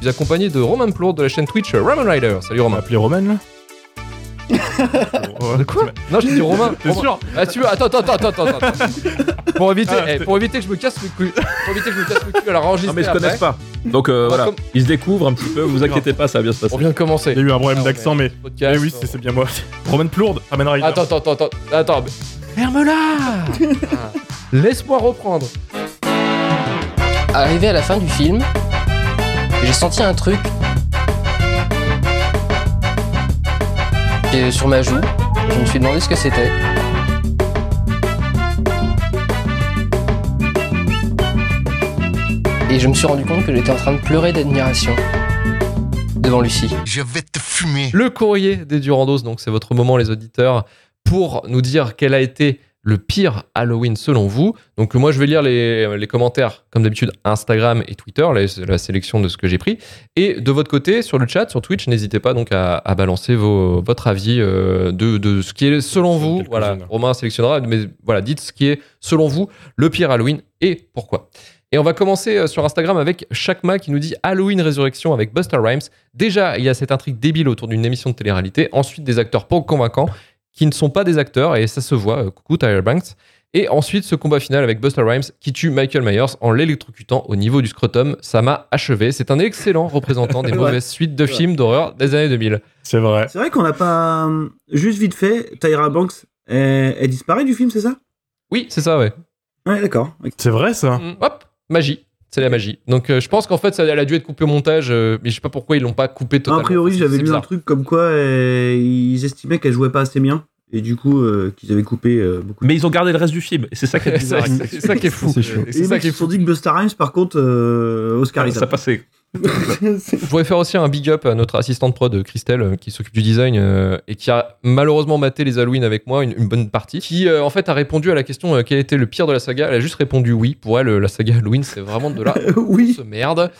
suis accompagné de Roman Plourde de la chaîne Twitch Roman Rider. Salut m'a appelé Roman là De quoi Non, je t'ai dit Romain. T'es Romain. sûr Ah, tu veux Attends, attends, attends, attends, attends. Pour éviter, Ah, eh, pour éviter que je me casse le cul. Pour éviter que je me casse le cul, alors enregistre. Non mais ils se connaissent pas. Donc euh, voilà, ils se découvrent un petit peu, vous inquiétez pas, ça va bien se passer. On vient de commencer. Il y a eu un problème Ah, d'accent, mais. Podcast. Eh oui, c'est c'est bien moi. Roman Plourde, Roman Rider. Attends, attends, attends, attends, attends. mais- Ferme-la Ah. Laisse-moi reprendre. Arrivé à la fin du film, j'ai senti un truc et sur ma joue. Je me suis demandé ce que c'était. Et je me suis rendu compte que j'étais en train de pleurer d'admiration devant Lucie. Je vais te fumer. Le courrier des Durandos, donc c'est votre moment, les auditeurs, pour nous dire quel a été le pire Halloween selon vous. Donc moi, je vais lire les, les commentaires, comme d'habitude, Instagram et Twitter, la, la sélection de ce que j'ai pris. Et de votre côté, sur le chat, sur Twitch, n'hésitez pas donc à, à balancer vos, votre avis euh, de, de ce qui est selon vous. Voilà, Romain sélectionnera, mais voilà, dites ce qui est selon vous le pire Halloween et pourquoi. Et on va commencer euh, sur Instagram avec Chakma qui nous dit Halloween Résurrection avec Buster Rhymes. Déjà, il y a cette intrigue débile autour d'une émission de télé-réalité. Ensuite, des acteurs peu convaincants qui ne sont pas des acteurs et ça se voit. euh, coucou Tyler Banks. Et ensuite, ce combat final avec Buster Rhymes qui tue Michael Myers en l'électrocutant au niveau du scrotum. Ça m'a achevé. C'est un excellent représentant des Ouais. mauvaises suites de films d'horreur des années 2000. C'est vrai. C'est vrai qu'on n'a pas. euh, Juste vite fait, Tyra Banks, elle, elle disparaît du film, c'est ça? Oui, c'est ça, ouais. Ouais, d'accord. C'est vrai ça. Mm, Hop, magie. C'est la magie. Donc, euh, je pense qu'en fait, ça, elle a dû être coupée au montage, euh, mais je sais pas pourquoi ils l'ont pas coupé totalement. a priori, j'avais lu un truc comme quoi euh, ils estimaient qu'elle jouait pas assez bien. Et du coup, euh, qu'ils avaient coupé euh, beaucoup. Mais ils ont gardé le reste du film, et c'est ça qui est C'est bizarre. c'est ça qui est fou. C'est chaud. Et Et ça qui est se sont fou. dit que Buster Rhymes, par contre, euh, ça Oscarisable. passait. Je voudrais faire aussi un big up à notre assistante prod Christelle euh, qui s'occupe du design euh, et qui a malheureusement maté les Halloween avec moi une, une bonne partie. Qui euh, en fait a répondu à la question euh, quel était le pire de la saga. Elle a juste répondu oui. Pour elle, la saga Halloween c'est vraiment de la oui. merde.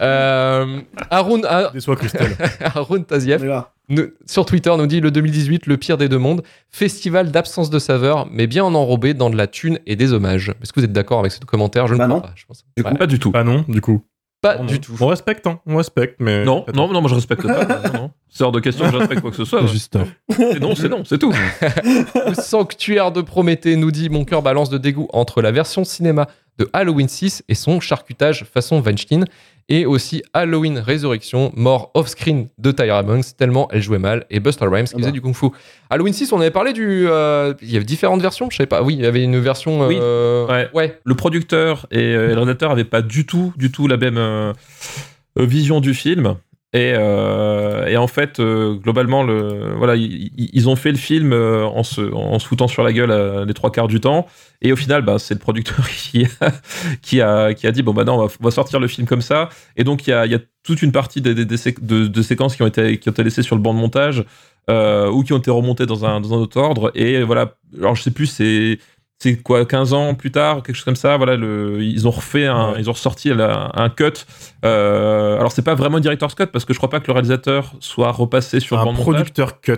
Euh, Haroun, Ha- Déçois Christelle. Nous- sur Twitter nous dit le 2018 le pire des deux mondes. Festival d'absence de saveur mais bien en enrobé dans de la thune et des hommages. Est-ce que vous êtes d'accord avec ce commentaire? Je ne Bah crois non. pas. Je pense. Du Ouais, coup. Pas du tout. Ah non, du coup. Pas Non, du non. tout. On respecte, hein. On respecte, mais. Non, non, non, moi je respecte pas. Non, non. C'est hors de question que je respecte quoi que ce soit. C'est juste. C'est non, c'est non, c'est tout. Le sanctuaire de Prométhée nous dit Mon cœur balance de dégoût entre la version cinéma de Halloween 6 et son charcutage façon Weinstein. Et aussi Halloween Résurrection, mort off-screen de Tyra Banks, tellement elle jouait mal. Et Buster Rhymes qui Ah bah. faisait du kung-fu. Halloween 6, on avait parlé du. euh, il y avait différentes versions, je sais pas. Oui, il y avait une version. Oui. euh, Ouais. ouais. Le producteur et euh, le réalisateur avaient pas du tout, du tout la même vision du film. Et, euh, et en fait, euh, globalement, le, voilà, ils, ont fait le film euh, en, se, en se foutant sur la gueule les trois quarts du temps. Et au final, bah, c'est le producteur qui a, qui, a, qui a dit bon, bah non, on va, sortir le film comme ça. Et donc, il y a, y a toute une partie de, séquences qui ont, été, qui ont été laissées sur le banc de montage ou qui ont été remontées dans un, dans un autre ordre. Et voilà, alors je sais plus, c'est c'est quoi 15 ans plus tard quelque chose comme ça voilà le, ils ont refait un, Ouais. ils ont ressorti un cut euh, alors c'est pas vraiment director's cut parce que je crois pas que le réalisateur soit repassé sur Un montage producteur cut.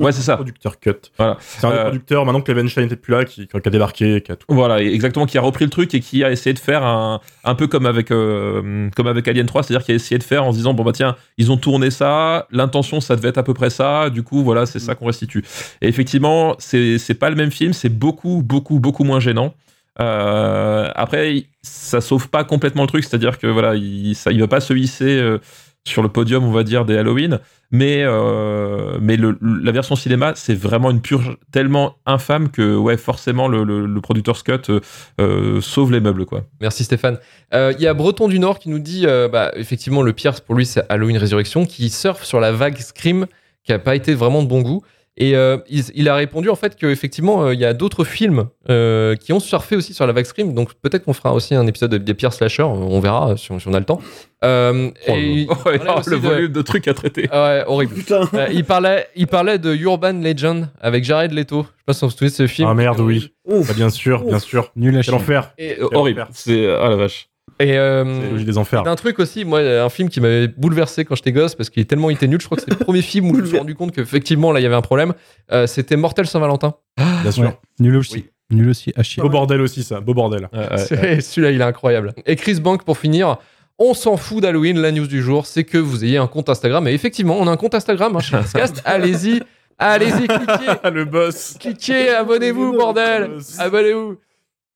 ouais c'est ça Producteur cut. Voilà. C'est un Euh, producteurs, maintenant que Levenstein n'était plus là, qui, qui a débarqué, qui a tout. voilà exactement qui a repris le truc et qui a essayé de faire un, un peu comme avec euh, comme avec Alien 3 c'est-à-dire qui a essayé de faire en se disant bon bah tiens ils ont tourné ça l'intention ça devait être à peu près ça du coup voilà c'est ça qu'on restitue et effectivement c'est c'est pas le même film c'est beaucoup beaucoup beaucoup moins gênant Euh, après, ça sauve pas complètement le truc, c'est-à-dire que voilà, il, ça, il va pas se hisser euh, sur le podium, on va dire, des Halloween, mais euh, mais la version cinéma, c'est vraiment une purge tellement infâme que ouais, forcément le, producteur Scott sauve les meubles quoi. Merci Stéphane. Il y a Breton du Nord qui nous dit bah, effectivement, le pire pour lui, c'est Halloween Résurrection, qui surfe sur la vague Scream, qui a pas été vraiment de bon goût. Et euh, il, il a répondu en fait qu'effectivement, euh, il y a d'autres films euh, qui ont surfé aussi sur la vague Scream. Donc peut-être qu'on fera aussi un épisode des pires slashers, on verra euh, si on, si on a le temps. Euh, et il Oh, ouais, parlait aussi le de- volume de trucs à traiter. Ah ouais, horrible. Putain. Euh, il, parlait, il parlait de Urban Legend avec Jared Leto. Je sais pas si on se souvient de ce film. Ah merde, oui. Ouf. Bah, bien sûr, bien sûr. Nul à Quel chier. enfer. Et, Euh, horrible. C'est ah la vache. Et, euh, C'est des enfers. d'un truc aussi, moi, un film qui m'avait bouleversé quand j'étais gosse parce qu'il est tellement il était nul. Je crois que c'était le premier film où je me suis rendu compte qu'effectivement là il y avait un problème. Euh, c'était Mortel Saint-Valentin. Bien sûr. Ouais. Nul aussi. Oui. Nul aussi à chier. Beau bordel aussi, ça. Beau bordel. C'est- Celui-là il est incroyable. Et Chris Bank pour finir. On s'en fout d'Halloween. La news du jour, c'est que vous ayez un compte Instagram. Et effectivement, on a un compte Instagram hein, chez Nextcast. Allez-y, allez-y, cliquez, Ah, le boss. cliquez, abonnez-vous, bordel, abonnez-vous.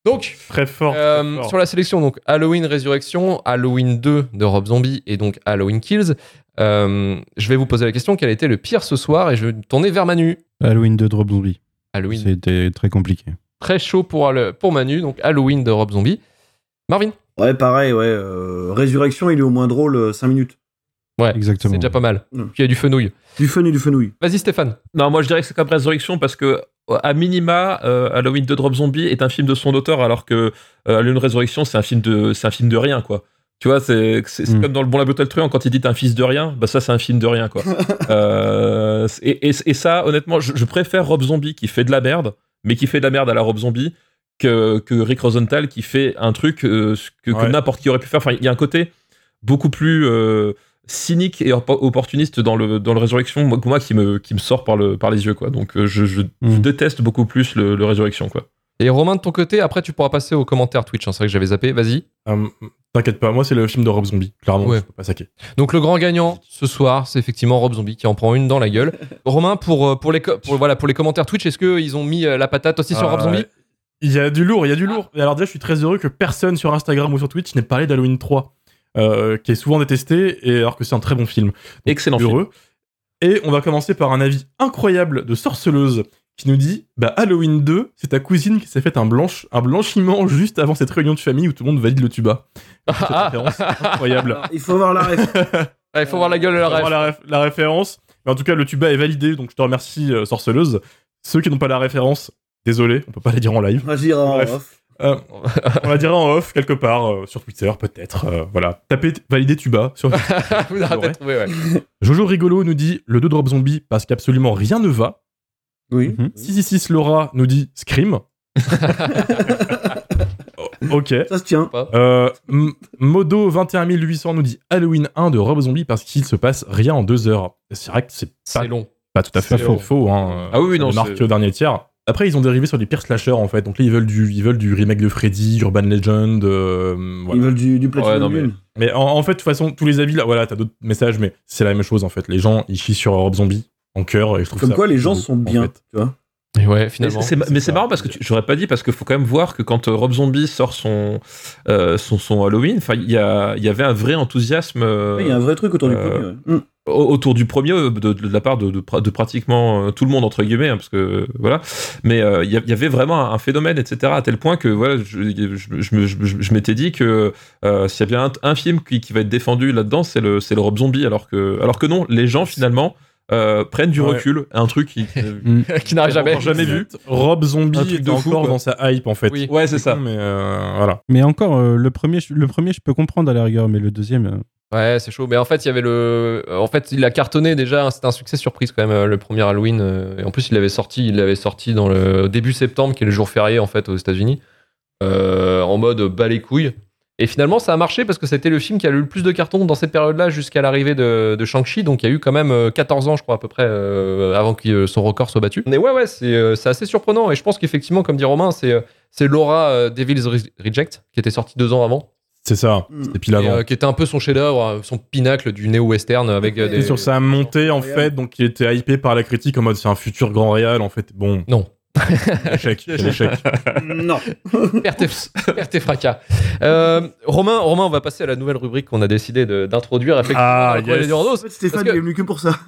Donc, Très fort. euh, très fort. sur la sélection, donc Halloween Résurrection, Halloween 2 de Rob Zombie et donc Halloween Kills. euh, je vais vous poser la question quel a été le pire ce soir et je vais me tourner vers Manu. Halloween 2 Drop Zombie. Halloween C'était très compliqué. très chaud pour, pour Manu, donc Halloween de Rob Zombie. Marvin Ouais, pareil, ouais. euh, Résurrection, il est au moins drôle 5 minutes. Ouais, Exactement. c'est déjà pas mal. Puis il y a du fenouil. Du et du fenouil. Vas-y Stéphane. Non, moi je dirais que c'est comme Résurrection parce que à minima, euh, Halloween 2 Drop Zombie est un film de son auteur alors que euh, Halloween Résurrection c'est un film de c'est un film de rien quoi. Tu vois, c'est c'est c'est Mm. comme dans le bon la Battle Truand quand il dit un fils de rien, bah ça c'est un film de rien quoi. Euh, et, et, et ça honnêtement, je, je préfère Rob Zombie qui fait de la merde, mais qui fait de la merde à la Rob Zombie que, que Rick Rosenthal qui fait un truc euh, que, que n'importe qui aurait pu faire. Enfin, il y a un côté beaucoup plus cynique et oppo- opportuniste dans le dans le Résurrection, moi, moi, qui me qui me sort par le par les yeux quoi. Donc euh, je, je, je Mm. déteste beaucoup plus le, le Résurrection quoi. Et Romain de ton côté, après tu pourras passer aux commentaires Twitch. hein, c'est vrai que j'avais zappé. Vas-y. Euh, T'inquiète pas, moi c'est le film de Rob Zombie. Clairement, Ouais. je peux pas saquer. Donc le grand gagnant ce soir, c'est effectivement Rob Zombie qui en prend une dans la gueule. Romain, pour, euh, pour, les, pour, voilà, pour les commentaires Twitch, est-ce qu'ils ont mis la patate aussi sur Euh, Rob Zombie? Il y a du lourd, il y a du lourd. Et alors déjà, je suis très heureux que personne sur Instagram ou sur Twitch n'ait parlé d'Halloween 3, euh, qui est souvent détesté, et alors que c'est un très bon film. Donc, Excellent film. Et on va commencer par un avis incroyable de Sorceleuse qui nous dit bah Halloween 2, c'est ta cousine qui s'est fait un, blanche, un blanchiment juste avant cette réunion de famille où tout le monde valide le tuba. Cette incroyable. Alors, il faut voir la ref. Il faut voir la gueule de la Faut voir ref. la, réf- la référence. Mais en tout cas, le tuba est validé, donc je te remercie, euh, Sorceleuse. Ceux qui n'ont pas la référence, désolé, on peut pas les dire en live. On va dire en off. Euh, on la dira en off quelque part euh, sur Twitter peut-être. euh, voilà, tapez valider tuba sur Vous trouver, ouais. Jojo rigolo nous dit le 2 drop zombie parce qu'absolument rien ne va. Oui. Mhm. 666 Laura nous dit Scream. Oh, ok. Ça se tient. Euh, Modo 21800 nous dit Halloween 1 de Rob Zombie parce qu'il se passe rien en deux heures. C'est vrai que c'est pas, C'est long. pas tout à fait faux. faux hein. Ah oui, Ça non, démarque c'est- au dernier tiers. Après, ils ont dérivé sur des pires slashers en fait. Donc là, ils veulent du, ils veulent du remake de Freddy, Urban Legend. euh, voilà. Ils veulent du, du Platinum Ouais, non, mais- en, en fait, de toute façon, tous les avis là, voilà, t'as d'autres messages, mais c'est la même chose en fait. Les gens, ils chient sur Rob Zombie en cœur et je trouve Comme ça quoi, les beau, gens sont en bien. fait. Tu vois Et ouais, Mais finalement. c'est mais c'est marrant parce que tu- j'aurais pas dit parce qu'il faut quand même voir que quand Rob Zombie sort son euh, son, son Halloween, enfin il y a il y avait un vrai enthousiasme euh, Il y a un vrai truc autour du euh, premier. ouais. Mm. Au- autour du premier euh, de, de la part de, de pra- de pratiquement euh, tout le monde entre guillemets hein, parce que voilà mais euh, il y, avait vraiment un, un phénomène etc à tel point que voilà je, je, je me- je- je m'étais dit que euh, s'il y a bien un, un film qui, qui va être défendu là-dedans c'est le c'est le Rob Zombie alors que alors que non les gens finalement euh, prennent du Ouais. recul un truc qui qui n'arrive jamais. Jamais vu. Rob Zombie est de fou, encore quoi. dans sa hype en fait. Oui. ouais c'est ça Mais euh, voilà. Mais encore, euh, le, premier, le premier, je peux comprendre à la rigueur, mais le deuxième. Euh, Ouais, c'est chaud. Mais en fait, il y avait le. En fait, il a cartonné déjà. C'était un succès surprise quand même euh, le premier Halloween. euh, Et en plus, il l'avait sorti. Il l'avait sorti dans le début septembre, qui est le jour férié en fait aux États-Unis, euh, en mode bas les couilles. Et finalement, ça a marché parce que c'était le film qui a eu le plus de cartons dans cette période-là jusqu'à l'arrivée de, Shang-Chi. Donc, il y a eu quand même euh, 14 ans, je crois, à peu près, euh, avant que euh, son record soit battu. Mais ouais, ouais, c'est euh, assez surprenant. Et je pense qu'effectivement, comme dit Romain, c'est euh, Laura euh, Devil's Re- Reject qui était sorti deux ans avant. C'est ça. Mm. C'était pile Et, avant. euh, qui était un peu son chef-d'œuvre, euh, son pinacle du néo-western avec euh, Et Et des. sur sa montée en fait, donc il était hypé par la critique en mode c'est un futur grand réal en fait. Bon, Non. Échec, quel échec. Non. Perte et, fracas. Euh, Romain, Romain, on va passer à la nouvelle rubrique qu'on a décidé d'introduire. Ah, yes. des. En fait, Stéphane, que- il est venu que pour ça.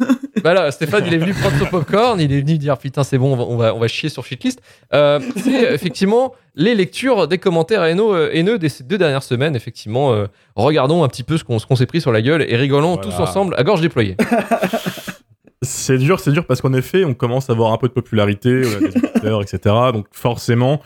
Voilà, Stéphane, il est venu prendre son popcorn, il est venu dire putain, c'est bon, on va, on va, on va chier sur Shitlist. Euh, c'est effectivement les lectures des commentaires haineux, euh, haineux de ces deux dernières semaines. Effectivement, euh, regardons un petit peu ce qu'on ce qu'on s'est pris sur la gueule et rigolons Voilà. tous ensemble à gorge déployée. C'est dur, c'est dur parce qu'en effet, on commence à avoir un peu de popularité, on a des auditeurs, etc. Donc forcément,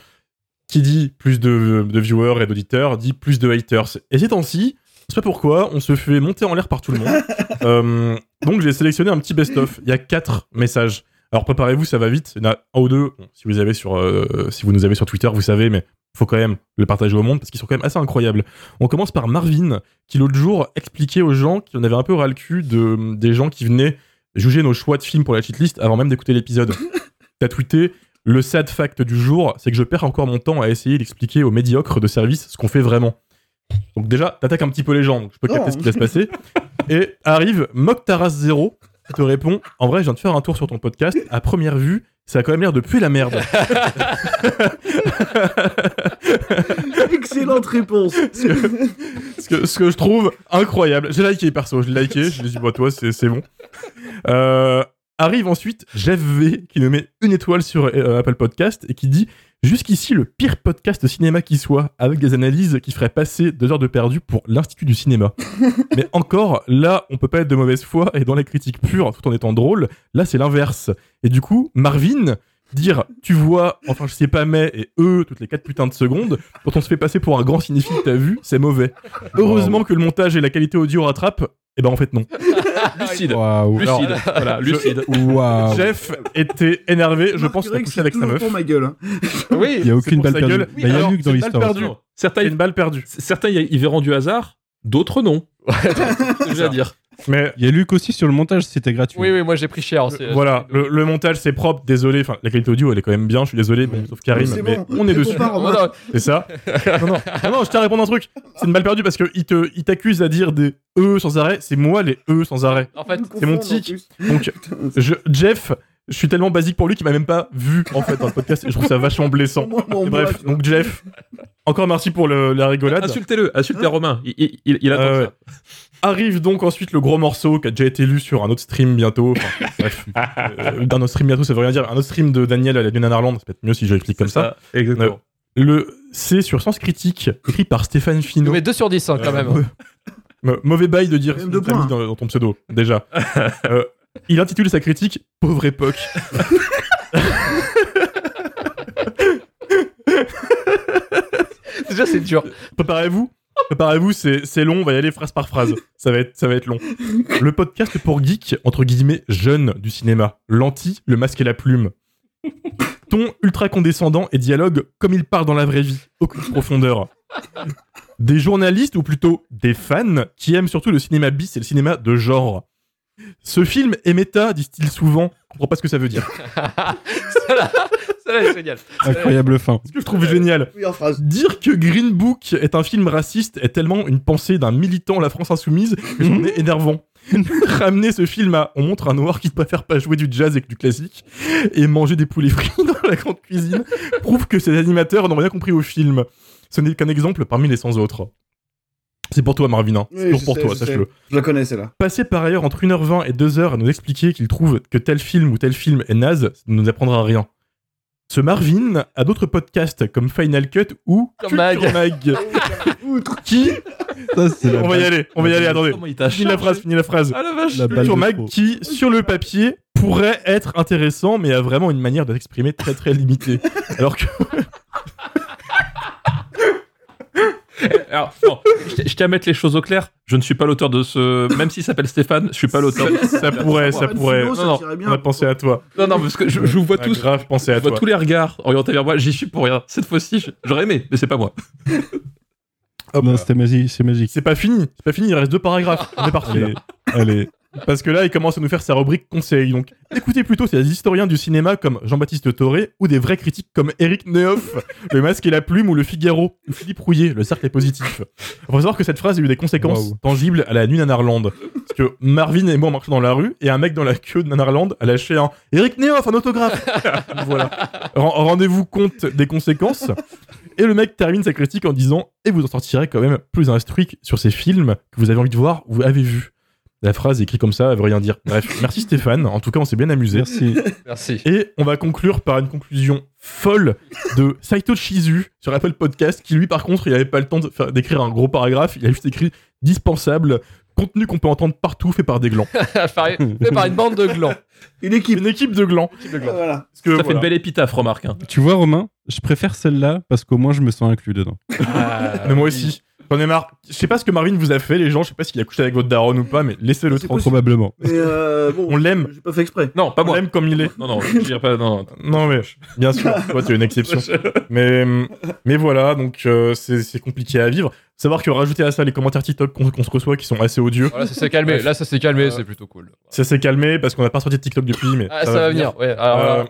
qui dit plus de, de viewers et d'auditeurs dit plus de haters. Et ces temps-ci, c'est pas pourquoi, on se fait monter en l'air par tout le monde. Euh, donc j'ai sélectionné un petit best-of. Il y a quatre messages. Alors préparez-vous, ça va vite. Il y en a un ou deux. Bon, si vous avez sur, euh, si vous nous avez sur Twitter, vous savez, mais faut quand même le partager au monde parce qu'ils sont quand même assez incroyables. On commence par Marvin, qui l'autre jour expliquait aux gens qu'il en avait un peu ras le cul de, des gens qui venaient juger nos choix de films pour la cheatlist avant même d'écouter l'épisode. T'as tweeté le sad fact du jour, c'est que je perds encore mon temps à essayer d'expliquer aux médiocres de service ce qu'on fait vraiment. Donc déjà, t'attaques un petit peu les gens, donc je peux capter ce qui va se passer. Et arrive Mock Taras 0 qui te répond En vrai, je viens de faire un tour sur ton podcast. À première vue, ça a quand même l'air de puer la merde. Excellente réponse. ce, que, ce que- ce que je trouve incroyable. J'ai liké perso, je l'ai liké, je lui ai dit, bah toi, c'est c'est bon. Euh, arrive ensuite Jeff V qui nous met une étoile sur euh, Apple Podcast et qui dit Jusqu'ici, le pire podcast cinéma qui soit, avec des analyses qui feraient passer deux heures de perdu pour l'Institut du cinéma. Mais encore, là, on peut pas être de mauvaise foi et dans la critique pure, tout en étant drôle, là, c'est l'inverse. Et du coup, Marvin, dire tu vois, enfin, je sais pas, mais et eux, toutes les 4 putains de secondes, quand on se fait passer pour un grand cinéphile, t'as vu, c'est mauvais. Heureusement que le montage et la qualité audio rattrapent. Eh ben en fait non. Lucide. Waouh. Lucide. Voilà, je- lucide. Waouh. Jeff était énervé, je Marc pense qu'il a couché avec c'est sa meuf. pour ma gueule. hein. Oui. Il y a aucune balle perdue. Bah, Il y a Luc dans l'histoire. Certains, une balle perdue. certains y, verront du hasard, d'autres non. C'est à dire. Mais Il y a Luc aussi sur le montage, c'était gratuit. Oui, oui, moi j'ai pris cher. voilà, le, le montage c'est propre, désolé, enfin la qualité audio elle est quand même bien, je suis désolé, sauf Karim, mais bon, on est dessus. C'est ça Non, non, non, non, je tiens à répondre un truc. C'est une balle perdue parce qu'il te, il t'accuse à dire des E sans arrêt, c'est moi les E sans arrêt. En fait, C'est mon tic. Donc, je, Jeff, je suis tellement basique pour lui qu'il m'a même pas vu en fait dans le podcast et je trouve ça vachement blessant. Bref, donc Jeff, encore merci pour le- la rigolade. Insultez-le, insultez Romain. Il, il, il, il attend Euh, ça. Arrive donc ensuite le gros morceau qui a déjà été lu sur un autre stream bientôt. Enfin, bref, euh, d'un autre stream bientôt, ça veut rien dire. Un autre stream de Daniel à la Lune Arland, c'est peut-être mieux si je l'explique comme C'est ça. Exactement. Le C sur Sens Critique, écrit par Stéphane Finot. mets 2 sur 10 hein, quand même. Euh, mau- mauvais bail de dire Même points. dans, dans ton pseudo, déjà. Euh, il intitule sa critique Pauvre époque. Déjà, c'est dur. Préparez-vous. Préparez-vous, c'est long, on va y aller phrase par phrase. Ça va être, ça va être long. Le podcast pour geeks, entre guillemets, jeunes du cinéma. L'anti, le masque et la plume. Ton ultra condescendant et dialogue comme il parle dans la vraie vie. Aucune profondeur. Des journalistes, ou plutôt des fans, qui aiment surtout le cinéma bis et le cinéma de genre. Ce film est méta, disent-ils souvent. Je comprends pas ce que ça veut dire. Incroyable fin. Ce que je trouve génial. Oui, en phrase. Dire que Green Book est un film raciste est tellement une pensée d'un militant à la France insoumise que j'en ai énervant. Ramener ce film à on montre un noir qui préfère pas jouer du jazz et que du classique et manger des poulets frits dans la grande cuisine prouve que ces animateurs n'ont rien compris au film. Ce n'est qu'un exemple parmi les 100 autres. C'est pour toi Marvin, hein. c'est Oui, pour sais, toi, sache-le. Je la connais, celle-là. Passer par ailleurs entre 1h20 et 2h à nous expliquer qu'il trouve que tel film ou tel film est naze, ça ne nous apprendra rien. Ce Marvin a d'autres podcasts comme Final Cut ou Mag. Culture Mag, qui Ça, c'est la on va y aller, on va y aller, attendez. Finis la phrase, finis la phrase. Ah la vache. La de Mag trop. qui, sur le papier, pourrait être intéressant, mais a vraiment une manière de s'exprimer très très limitée. Alors que Alors, non, je tiens- je tiens à mettre les choses au clair. Je ne suis pas l'auteur de ce. Même s'il s'appelle Stéphane, je suis pas l'auteur. de- ça pourrait, ça pourrait. Non, non. On a pensé à toi. Non, non, parce que je, je vous vois On a tous. grave pensé Je à vois toi. tous les regards orientés vers moi. J'y suis pour rien. Cette fois-ci, j'aurais aimé, mais c'est pas moi. Hop Non, c'était magique, c'est magique. C'est pas fini, c'est pas fini, il reste deux paragraphes. On est parti. allez. Parce que là, il commence à nous faire sa rubrique conseil. Donc, écoutez plutôt ces historiens du cinéma comme Jean-Baptiste Toré ou des vrais critiques comme Eric Nehoff, Le Masque et la Plume ou Le Figaro, ou Philippe Rouillet, Le Cercle est positif. Il faut savoir que cette phrase a eu des conséquences tangibles à la nuit Nanarland. Parce que Marvin et moi, on marchait dans la rue et un mec dans la queue de Nanarland a lâché un Eric Nehoff, un autographe. voilà. Ren- Rendez-vous compte des conséquences. Et le mec termine sa critique en disant Et vous en sortirez quand même plus instruit sur ces films que vous avez envie de voir ou vous avez vu. La phrase écrite comme ça, elle veut rien dire. Bref, merci Stéphane. En tout cas, on s'est bien amusé. Merci. Merci. Et on va conclure par une conclusion folle de Saito Shizu sur Apple Podcast, qui lui, par contre, il avait pas le temps d'écrire un gros paragraphe. Il a juste écrit dispensable, contenu qu'on peut entendre partout, fait par des glands. Fait par une bande de glands. Une équipe. Une équipe de glands. Type de glands. Voilà. Parce que, Ça fait voilà. une belle épitaphe, remarque. hein. Tu vois, Romain, je préfère celle-là parce qu'au moins je me sens inclus dedans. Ah, Mais moi aussi. J'en ai marre. Je sais pas ce que Marvin vous a fait, les gens. Je sais pas s'il a couché avec votre daronne ou pas, mais laissez-le tranquille. Probablement. Mais euh, bon, On l'aime. J'ai pas fait exprès. Non, pas On moi. l'aime comme il est. Non, non, je dirais pas. Non, Non, mais bien sûr, toi, tu es une exception. mais, mais voilà, donc euh, c'est c'est compliqué à vivre. Savoir que rajouter à ça les commentaires TikTok qu'on qu'on se reçoit qui sont assez odieux, Voilà, ça s'est calmé. Là, ça s'est calmé, Euh, c'est plutôt cool. ça s'est calmé parce qu'on n'a pas sorti de TikTok depuis, mais Ah, ça, va venir. Ouais, alors, Euh, voilà.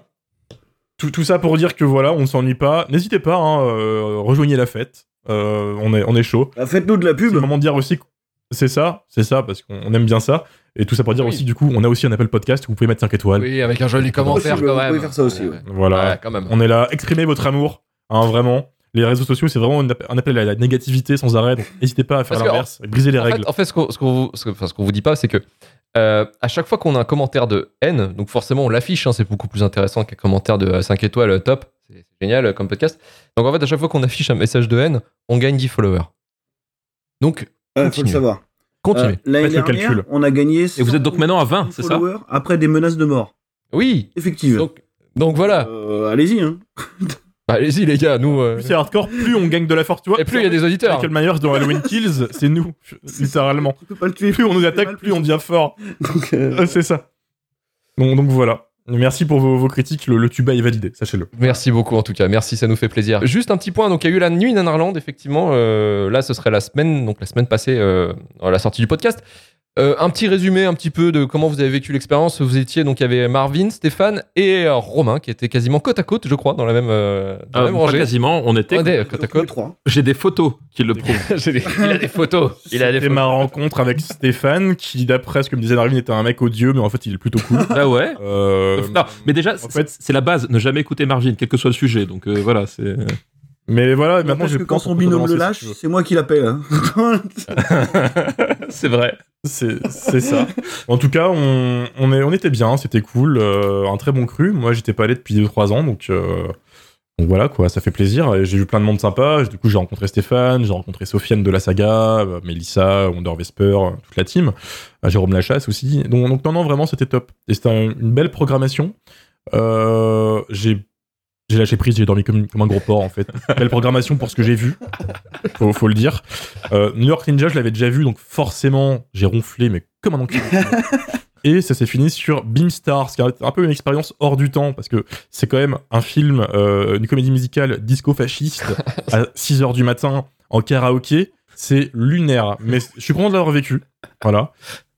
tout, tout ça pour dire que voilà, on ne s'ennuie pas. N'hésitez pas, hein, euh, rejoignez la fête. euh, on, est, on est chaud. Bah, Faites-nous de la C'est pub. le moment de dire aussi que c'est ça, c'est ça, parce qu'on aime bien ça. Et tout ça pour dire Oui. aussi, du coup, on a aussi un Apple Podcast où vous pouvez mettre 5 étoiles. Oui, avec un joli commentaire quand vous même. pouvez faire ça aussi, ouais. Voilà. Ouais, quand même. On est là, exprimez votre amour, hein, vraiment. Les réseaux sociaux, c'est vraiment un appel à la négativité sans arrêt. Donc, n'hésitez pas à faire l'inverse, et briser les En règles. fait, en fait, ce qu'on ce qu'on vous, ce que- enfin, ce qu'on vous dit pas, c'est que euh, à chaque fois qu'on a un commentaire de haine, donc forcément on l'affiche, hein, c'est beaucoup plus intéressant qu'un commentaire de 5 étoiles euh, top. C'est génial euh, comme podcast. Donc en fait, à chaque fois qu'on affiche un message de haine, on gagne 10 followers. Donc, Euh, faut le continue. savoir. continuez. Euh, L'année le dernière, calcul. on a gagné. Et vous êtes donc maintenant à 20, c'est ça après des menaces de mort. oui. Effectivement. Donc, donc voilà. Euh, Allez-y, hein. Bah, Allez-y les gars, nous. euh, Plus c'est hardcore, plus on gagne de la force. Tu vois, Et plus il y a des auditeurs. Michael Myers dans Halloween Kills, c'est nous, littéralement. Tu peux pas le tuer. Plus on nous attaque, plus on devient fort. Donc, euh, c'est ça. Donc, donc voilà. Merci pour vos, vos critiques. Le, le tuba est validé, sachez-le. Merci beaucoup en tout cas, merci, ça nous fait plaisir. Juste un petit point, donc il y a eu la nuit Nanarland, effectivement, euh, là ce serait la semaine, donc la semaine passée, euh, à la sortie du podcast. Euh, un petit résumé un petit peu de comment vous avez vécu l'expérience. Vous étiez, donc il y avait Marvin, Stéphane et euh, Romain qui étaient quasiment côte à côte, je crois, dans la même, euh, dans Ah, la même rangée. quasiment, on était. Côte à côte. trois. J'ai des photos qui le prouvent. Des- il a des photos. Il a des C'était photos. ma rencontre avec Stéphane, qui, d'après ce que me disait Marvin, était un mec odieux, mais en fait, il est plutôt cool. Bah ouais. Euh, Non, mais déjà, en c'est fait- c'est la base. Ne jamais écouter Marvin, quel que soit le sujet. Donc euh, voilà, c'est. Mais voilà, maintenant, Parce je que quand son binôme le lâche, c'est moi qui l'appelle. hein. c'est vrai. C'est c'est ça. En tout cas, on, on, est, on était bien, c'était cool, euh, un très bon cru. Moi, j'étais pas allé depuis 2-3 ans, donc, euh, donc voilà, quoi, ça fait plaisir. J'ai vu plein de monde sympa. Du coup, j'ai rencontré Stéphane, j'ai rencontré Sofiane de la saga, euh, Mélissa, Wonder Vesper, toute la team, Jérôme Lachasse aussi. Donc, donc non, non, vraiment, c'était top. Et c'était un- une belle programmation. Euh, j'ai j'ai lâché prise, j'ai dormi comme, comme un gros porc en fait. Belle programmation pour ce que j'ai vu, faut, faut le dire. Euh, New York Ninja, je l'avais déjà vu, donc forcément j'ai ronflé, mais comme un enculé. Et ça s'est fini sur Beamstar, ce qui est un peu une expérience hors du temps, parce que c'est quand même un film, euh, une comédie musicale disco-fasciste à 6h du matin en karaoké. C'est lunaire, mais je suis content de l'avoir vécu. Voilà.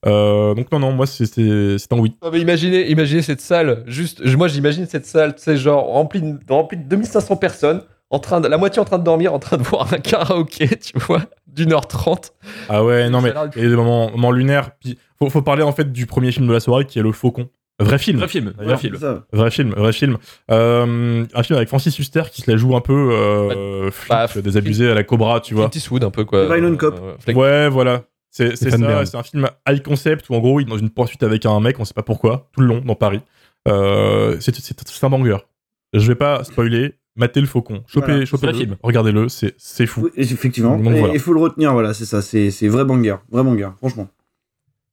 Euh, donc non, non, moi c'était c'est un oui. Non, mais imaginez, imaginez cette salle, juste, moi j'imagine cette salle, tu sais, genre remplie de, remplie de 2500 personnes, en train de, la moitié en train de dormir, en train de voir un karaoké, tu vois, d'une heure trente. Ah ouais, non mais a des moments, moments lunaires. Puis faut, faut parler en fait du premier film de la soirée qui est Le Faucon. Vrai film. Vrai film. Vrai film. Vrai film, vrai film. Euh, un film avec Francis Huster qui se la joue un peu euh, flic, bah, désabusé à la Cobra, tu vois. Clint Eastwood un peu quoi. Cop. Euh, Ouais, voilà. C'est ça, c'est un film high concept où en gros il est dans une poursuite avec un mec, on sait pas pourquoi, tout le long dans Paris. Euh, c'est un banger. Je vais pas spoiler, matez le faucon, chopez, Voilà, chopez un film. le, regardez-le, c'est c'est fou. Oui, effectivement. Donc Et voilà. il faut le retenir, voilà, c'est ça. C'est c'est vrai banger. Vrai banger, franchement.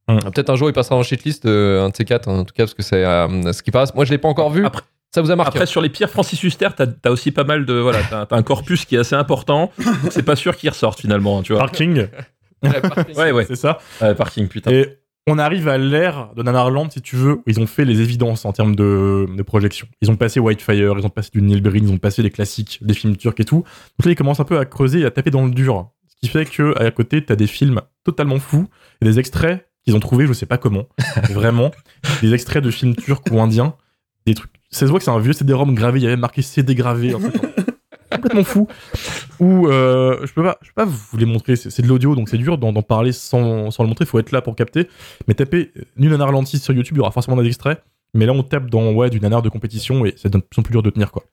Ah, Peut-être un jour il passera en shitlist, euh, un de ces quatre, en tout cas, parce que c'est euh, ce qui passe. Moi je l'ai pas encore vu. Après- ça vous a marqué Après, sur les pires Francis Huster, t'as as aussi pas mal de. Voilà, t'as un corpus qui est assez important. c'est pas sûr qu'il ressorte finalement, hein, tu vois. Parking, Ouais. Ouais, c'est ça. Ouais, parking, putain. Et on arrive à l'ère de Nanarland, si tu veux, où ils ont fait les évidences en termes de, de projection. Ils ont passé Whitefire, ils ont passé du Neil Breen, ils ont passé les classiques, des films turcs et tout. Donc là, ils commencent un peu à creuser et à taper dans le dur. Ce qui fait que à côté, t'as des films totalement fous et des extraits qu'ils ont trouvés, je sais pas comment, vraiment, des extraits de films turcs ou indiens, des trucs. Ça se voit que c'est un vieux CD-ROM gravé, il y avait marqué CD gravé, truc complètement fou. Ou euh, je peux pas, je peux pas vous les montrer, c'est de l'audio donc c'est dur d'en parler sans, sans le montrer, faut être là pour capter. Mais tapez euh, Nul Nanar Lantis sur YouTube, il y aura forcément des extraits. Mais là on tape dans ouais, du nanar de compétition et c'est de plus en plus dur de tenir quoi.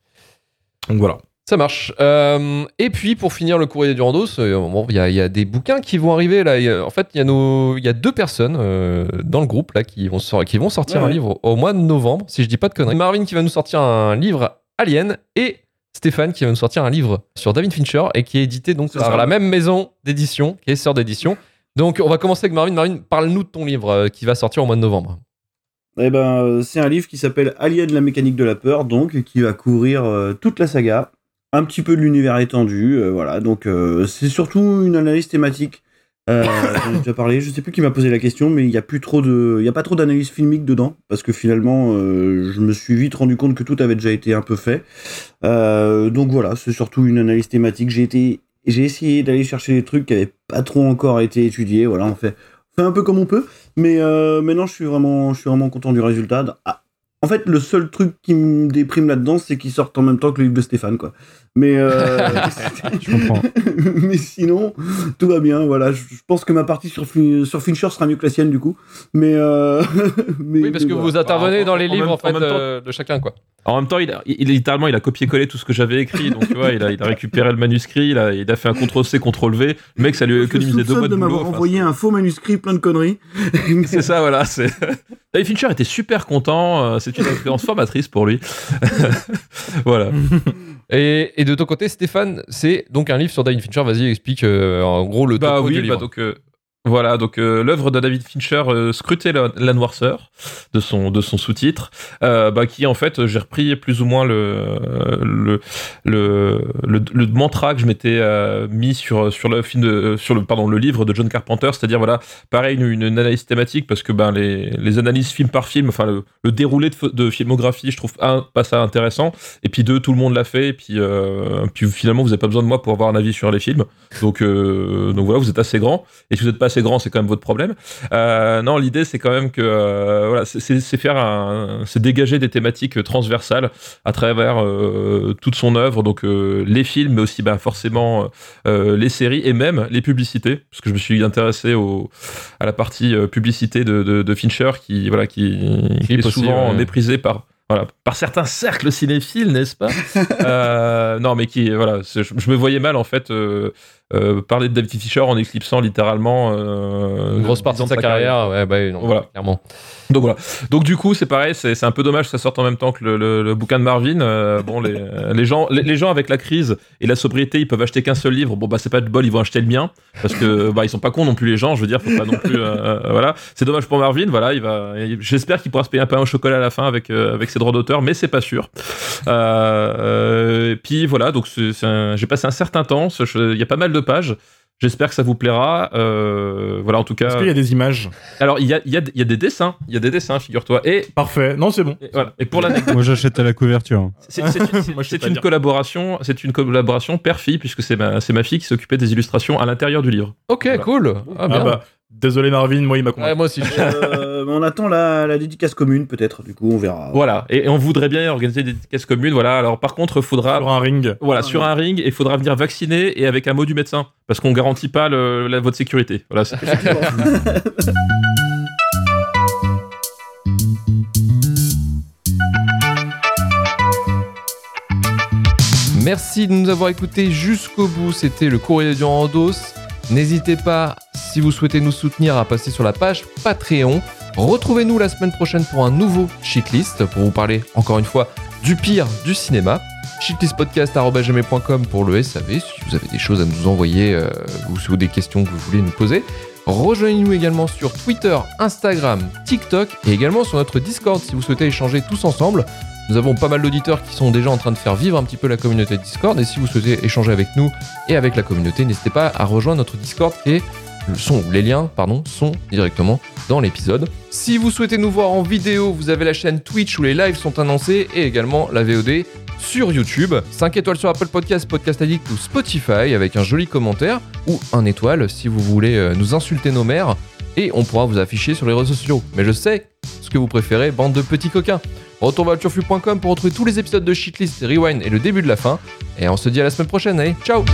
Donc voilà. Ça marche. Euh, et puis pour finir le courrier du Randos, euh, bon, il y, a- il y a des bouquins qui vont arriver là. Il y a- En fait, il y a nos, il y a deux personnes euh, dans le groupe là qui vont sor- qui vont sortir Ouais, un ouais. livre au mois de novembre, si je dis pas de conneries. Marvin qui va nous sortir un livre Alien et Stéphane qui va nous sortir un livre sur David Fincher et qui est édité donc par la même maison d'édition, qui est sœur d'édition. Donc on va commencer avec Marvin. Marvin, parle-nous de ton livre euh, qui va sortir au mois de novembre. Eh ben, euh, c'est un livre qui s'appelle Alien, la mécanique de la peur, donc qui va couvrir euh, toute la saga, un petit peu de l'univers étendu, euh, voilà. Donc euh, c'est surtout une analyse thématique. Euh, J'en ai déjà parlé. Je sais plus qui m'a posé la question, mais il y a plus trop de, il y a pas trop d'analyse filmique dedans, parce que finalement, euh, je me suis vite rendu compte que tout avait déjà été un peu fait. Euh, donc voilà, c'est surtout une analyse thématique. J'ai essayé d'aller chercher des trucs qui avaient pas trop encore été étudiés. Voilà, on fait, on fait un peu comme on peut. Mais maintenant, je suis vraiment, je suis vraiment content du résultat. Ah, En fait, le seul truc qui me déprime là-dedans, c'est qu'ils sortent en même temps que le livre de Stéphane, quoi. Mais, euh, Je comprends. mais sinon, tout va bien. Voilà, je, je pense que ma partie sur, Fin- sur Fincher sera mieux que la sienne, du coup. Mais, euh, mais- Oui, parce mais que voilà. vous intervenez En- dans les en livres même- en fait en même temps- euh, de chacun quoi. En même temps, il a, il, littéralement, il a copié-collé tout ce que j'avais écrit. Donc, tu vois, il a, il a récupéré le manuscrit, il a, il a fait un CTRL-C, CTRL-V. Le mec, ça lui a économisé deux mois de de boulot. m'avoir envoyé un faux manuscrit plein de conneries. c'est ça, voilà. c'est- David Fincher était super content. euh, C'est une expérience formatrice pour lui. voilà. Et, et de ton côté, Stéphane, c'est donc un livre sur David Fincher. Vas-y, explique euh, en gros le Bah oui, du bah livre. donc euh, voilà, donc euh, l'œuvre de David Fincher, euh, Scruter la, noirceur, de son de son sous-titre, euh, bah qui en fait j'ai repris plus ou moins le le le, le, le mantra que je m'étais euh, mis sur sur le film de sur le pardon le livre de John Carpenter, c'est-à-dire voilà pareil une, analyse thématique parce que ben les les analyses film par film, enfin le, déroulé de, filmographie, je trouve un pas ça intéressant. Et puis deux tout le monde l'a fait et puis euh, puis finalement vous avez pas besoin de moi pour avoir un avis sur les films. Donc euh, donc voilà vous êtes assez grand. Et si vous n'êtes pas assez grand c'est quand même votre problème. Euh, non l'idée c'est quand même que euh, voilà c'est- faire un c'est dégager des thématiques transversales à travers euh, toute son œuvre. Donc les films mais aussi bah, forcément les séries et même les publicités. Parce que je me suis intéressé au à la partie publicité de, de, de Fincher qui voilà qui, est souvent ouais. méprisé par voilà, par certains cercles cinéphiles, n'est-ce pas? Euh, Non, mais qui, voilà, je, je me voyais mal en fait euh, euh, parler de David Fincher en éclipsant littéralement euh, Une grosse partie de sa carrière, ouais, bah, non, Voilà. clairement. Donc voilà. Donc du coup, c'est pareil, c'est un peu dommage que ça sorte en même temps que le, le- le bouquin de Marvin. Euh, bon, les, les gens, les, les gens avec la crise et la sobriété, ils peuvent acheter qu'un seul livre. Bon bah c'est pas de bol, ils vont acheter le mien parce que bah ils sont pas cons non plus les gens. Je veux dire, faut pas non plus. voilà, c'est dommage pour Marvin. Voilà, il va. J'espère qu'il pourra se payer un pain au chocolat à la fin avec avec ses droits d'auteur, mais c'est pas sûr. Euh, puis voilà, donc j'ai passé un certain temps. Il y a pas mal de pages. J'espère que ça vous plaira. Euh, voilà, en tout cas. Est-ce qu'il y a des images? Alors, il y a, il y, a, il y a des dessins, il y a des dessins, figure-toi. Et, Parfait. Non, c'est bon. et voilà. Et pour l'anecdote, Moi, j'achète à la couverture. c'est une, dire. collaboration, c'est une collaboration père-fille puisque c'est ma, c'est ma fille qui s'occupait des illustrations à l'intérieur du livre. Ok, Voilà. cool. Ah, bien. Ah bah, désolé Marvin, moi il m'a Ouais, convaincu. moi aussi. Euh, on attend la, la dédicace commune, peut-être. Du coup, on verra. Voilà. Et, et on voudrait bien organiser des caisses communes. Voilà. Alors, par contre, faudra Sur un ring. voilà Ah, sur ouais. un ring et il faudra venir vacciner et avec un mot du médecin parce qu'on garantit pas le- la, votre sécurité. Voilà. c'est- Merci de nous avoir écoutés jusqu'au bout. C'était le courrier du Randos. N'hésitez pas, si vous souhaitez nous soutenir, à passer sur la page Patreon. Retrouvez-nous la semaine prochaine pour un nouveau cheatlist pour vous parler encore une fois du pire du cinéma. cheatlistpodcast.com pour le SAV si vous avez des choses à nous envoyer euh, ou des questions que vous voulez nous poser. Rejoignez-nous également sur Twitter, Instagram, TikTok et également sur notre Discord si vous souhaitez échanger tous ensemble. Nous avons pas mal d'auditeurs qui sont déjà en train de faire vivre un petit peu la communauté Discord. Et si vous souhaitez échanger avec nous et avec la communauté, n'hésitez pas à rejoindre notre Discord et les liens, sont directement dans l'épisode. Si vous souhaitez nous voir en vidéo, vous avez la chaîne Twitch où les lives sont annoncés et également la VOD sur YouTube. 5 étoiles sur Apple Podcast, Podcast Addict ou Spotify avec un joli commentaire ou un étoile si vous voulez euh, nous insulter nos mères et on pourra vous afficher sur les réseaux sociaux. Mais je sais ce que vous préférez, bande de petits coquins. Retour vers turfu.com pour retrouver tous les épisodes de Shitlist, Rewind et le début de la fin. Et on se dit à la semaine prochaine. Allez, ciao